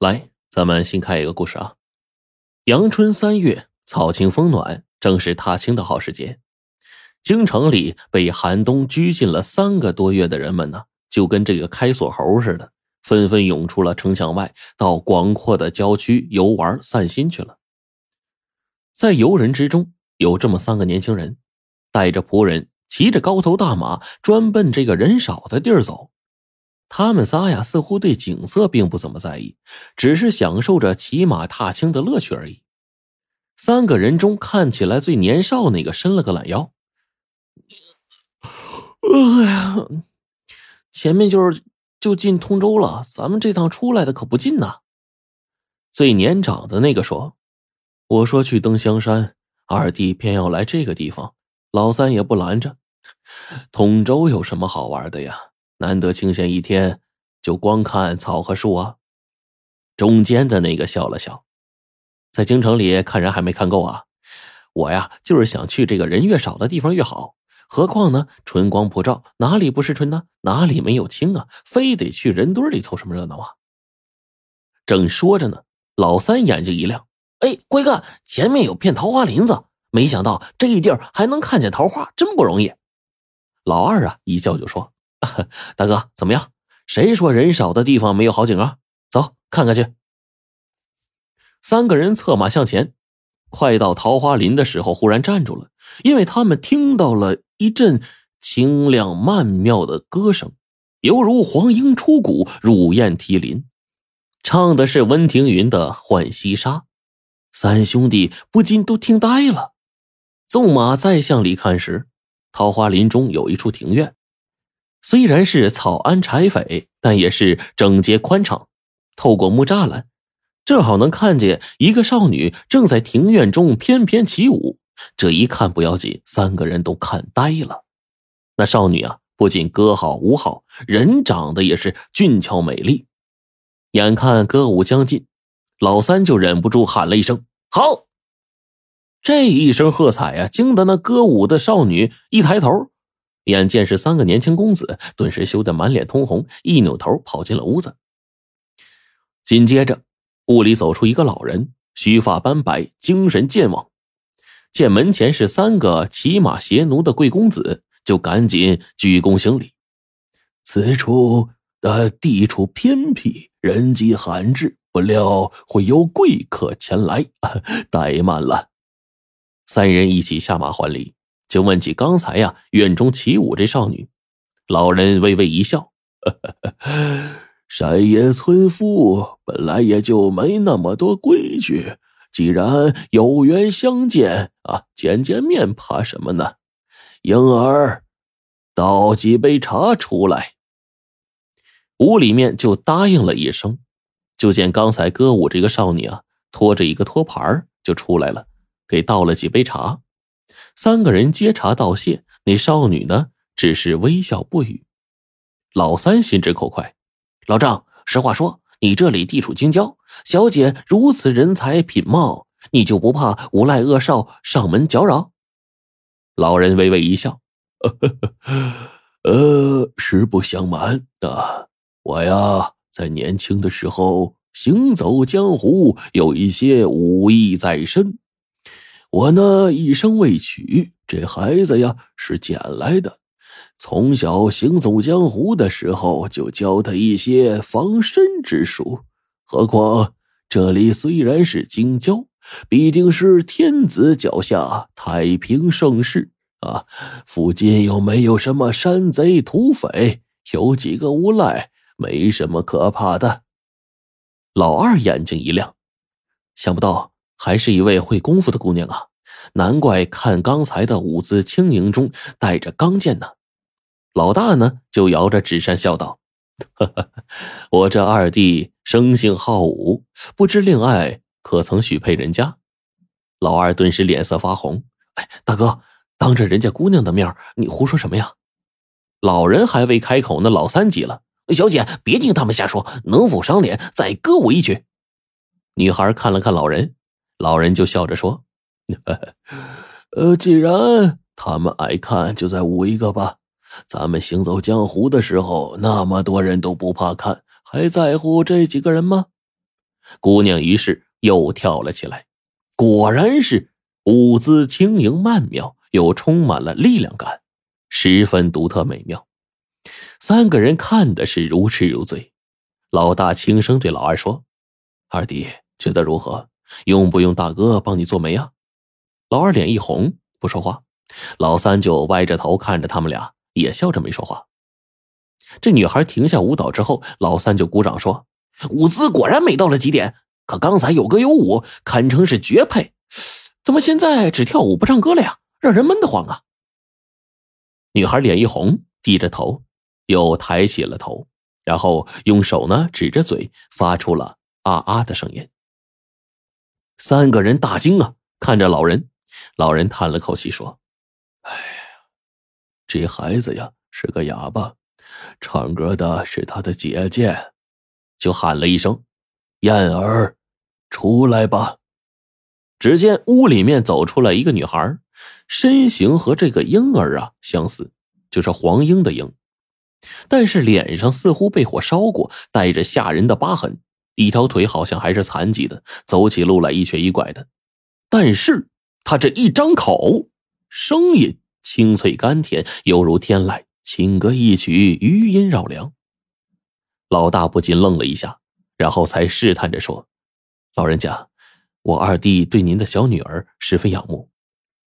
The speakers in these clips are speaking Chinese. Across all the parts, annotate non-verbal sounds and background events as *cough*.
来，咱们新开一个故事啊。阳春三月，草青风暖，正是踏青的好时节。京城里被寒冬拘禁了三个多月的人们呢，就跟这个开锁猴似的，纷纷涌出了城墙外，到广阔的郊区游玩散心去了。在游人之中，有这么三个年轻人，带着仆人，骑着高头大马，专奔这个人少的地儿走。他们仨呀，似乎对景色并不怎么在意，只是享受着骑马踏青的乐趣而已。三个人中看起来最年少那个伸了个懒腰，哎呀，前面就是就进通州了，咱们这趟出来的可不近呐。最年长的那个说：“我说去登香山，二弟偏要来这个地方，老三也不拦着。通州有什么好玩的呀？”难得清闲一天，就光看草和树啊。中间的那个笑了笑，在京城里看人还没看够啊。我呀，就是想去这个人越少的地方越好。何况呢，春光普照，哪里不是春呢？哪里没有青啊？非得去人堆里凑什么热闹啊？正说着呢，老三眼睛一亮：“哎，快看，前面有片桃花林子！没想到这一地儿还能看见桃花，真不容易。”老二啊，一笑就说。*laughs* 大哥，怎么样？谁说人少的地方没有好景啊？走，看看去。三个人策马向前，快到桃花林的时候，忽然站住了，因为他们听到了一阵清亮曼妙的歌声，犹如黄莺出谷，乳燕啼林，唱的是温庭筠的《浣溪沙》。三兄弟不禁都听呆了。纵马再向里看时，桃花林中有一处庭院。虽然是草庵柴扉，但也是整洁宽敞。透过木栅栏，正好能看见一个少女正在庭院中翩翩起舞。这一看不要紧，三个人都看呆了。那少女啊，不仅歌好舞好，人长得也是俊俏美丽。眼看歌舞将近，老三就忍不住喊了一声：“好！”这一声喝彩呀，惊得那歌舞的少女一抬头。眼见是三个年轻公子，顿时羞得满脸通红，一扭头跑进了屋子。紧接着，屋里走出一个老人，须发斑白，精神健忘。见门前是三个骑马携奴的贵公子，就赶紧鞠躬行礼：“此处的地处偏僻，人迹罕至，不料会有贵客前来，*laughs* 怠慢了。”三人一起下马还礼。就问起刚才呀，院中起舞这少女，老人微微一笑：“ *laughs* 山野村夫本来也就没那么多规矩，既然有缘相见啊，见见面怕什么呢？婴儿，倒几杯茶出来。”屋里面就答应了一声，就见刚才歌舞这个少女啊，拖着一个托盘就出来了，给倒了几杯茶。三个人接茶道谢，那少女呢，只是微笑不语。老三心直口快，老张，实话说，你这里地处京郊，小姐如此人才品貌，你就不怕无赖恶少上门搅扰？老人微微一笑，*laughs* 呃，实不相瞒啊，我呀，在年轻的时候行走江湖，有一些武艺在身。我呢一生未娶，这孩子呀是捡来的。从小行走江湖的时候，就教他一些防身之术。何况这里虽然是京郊，必定是天子脚下，太平盛世啊。附近又没有什么山贼土匪，有几个无赖，没什么可怕的。老二眼睛一亮，想不到。还是一位会功夫的姑娘啊，难怪看刚才的舞姿轻盈中带着刚健呢。老大呢就摇着纸扇笑道：“我这二弟生性好武，不知令爱可曾许配人家？”老二顿时脸色发红：“哎，大哥，当着人家姑娘的面，你胡说什么呀？”老人还未开口呢，老三急了：“小姐，别听他们瞎说，能否赏脸再歌舞一曲？”女孩看了看老人。老人就笑着说：“ *laughs* 呃，既然他们爱看，就再舞一个吧。咱们行走江湖的时候，那么多人都不怕看，还在乎这几个人吗？”姑娘于是又跳了起来，果然是舞姿轻盈曼妙，又充满了力量感，十分独特美妙。三个人看的是如痴如醉。老大轻声对老二说：“二弟觉得如何？用不用大哥帮你做媒啊？”老二脸一红，不说话。老三就歪着头看着他们俩，也笑着没说话。这女孩停下舞蹈之后，老三就鼓掌说：“舞姿果然美到了极点。可刚才有歌有舞，堪称是绝配。怎么现在只跳舞不唱歌了呀？让人闷得慌啊！”女孩脸一红，低着头，又抬起了头，然后用手呢指着嘴，发出了啊啊的声音。三个人大惊啊，看着老人。老人叹了口气说：“哎呀，这孩子呀是个哑巴。”唱歌的是他的姐姐，就喊了一声：“燕儿，出来吧。”只见屋里面走出来一个女孩，身形和这个婴儿啊相似，就是黄莺的莺，但是脸上似乎被火烧过，带着吓人的疤痕，一条腿好像还是残疾的，走起路来一瘸一拐的。但是他这一张口，声音清脆甘甜，犹如天籁。轻歌一曲，余音绕梁。老大不禁愣了一下，然后才试探着说：“老人家，我二弟对您的小女儿十分仰慕，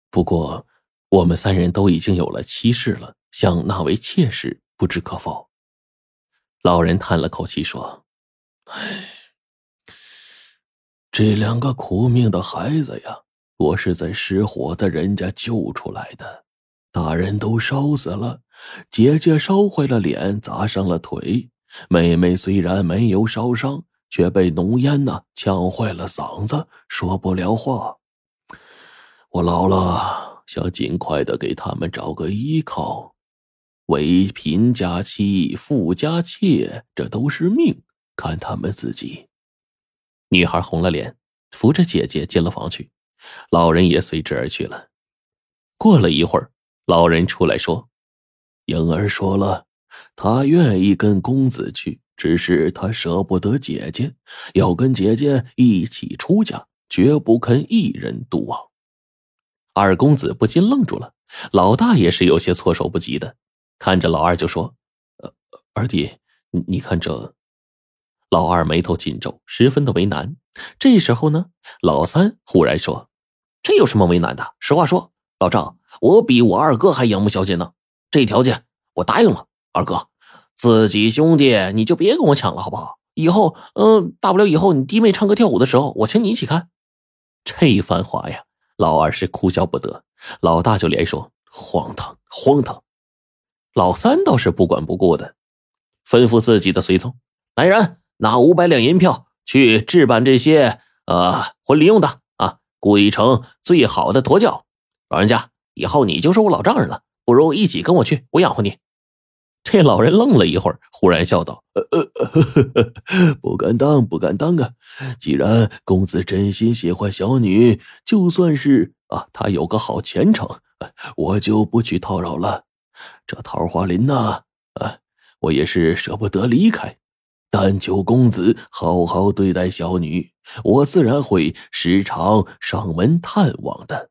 不过我们三人都已经有了妻室了，想纳为妾室，不知可否？”老人叹了口气说：“唉，这两个苦命的孩子呀，我是在失火的人家救出来的，大人都烧死了。”姐姐烧坏了脸，砸伤了腿；妹妹虽然没有烧伤，却被浓烟呢呛坏了嗓子，说不了话。我老了，想尽快的给他们找个依靠。为贫家妻，富家妾，这都是命，看他们自己。女孩红了脸，扶着姐姐进了房去，老人也随之而去了。过了一会儿，老人出来说。婴儿说了，他愿意跟公子去，只是他舍不得姐姐，要跟姐姐一起出家，绝不肯一人独往。二公子不禁愣住了，老大也是有些措手不及的，看着老二就说：“呃，二弟，你看这。”老二眉头紧皱，十分的为难。这时候呢，老三忽然说：“这有什么为难的？实话说，老赵，我比我二哥还仰慕小姐呢。”这条件我答应了，二哥，自己兄弟你就别跟我抢了，好不好？以后，嗯，大不了以后你弟妹唱歌跳舞的时候，我请你一起看。这一番话呀，老二是哭笑不得，老大就连说荒唐，荒唐。老三倒是不管不顾的，吩咐自己的随从来人，拿五百两银票去置办这些呃婚礼用的啊，雇一乘最好的驼轿。老人家，以后你就是我老丈人了。不如一起跟我去，我养活你。这老人愣了一会儿，忽然笑道：“呃呃，*laughs* 不敢当，不敢当啊！既然公子真心喜欢小女，就算是啊，她有个好前程，我就不去叨扰了。这桃花林呐，啊，我也是舍不得离开。但求公子好好对待小女，我自然会时常上门探望的。”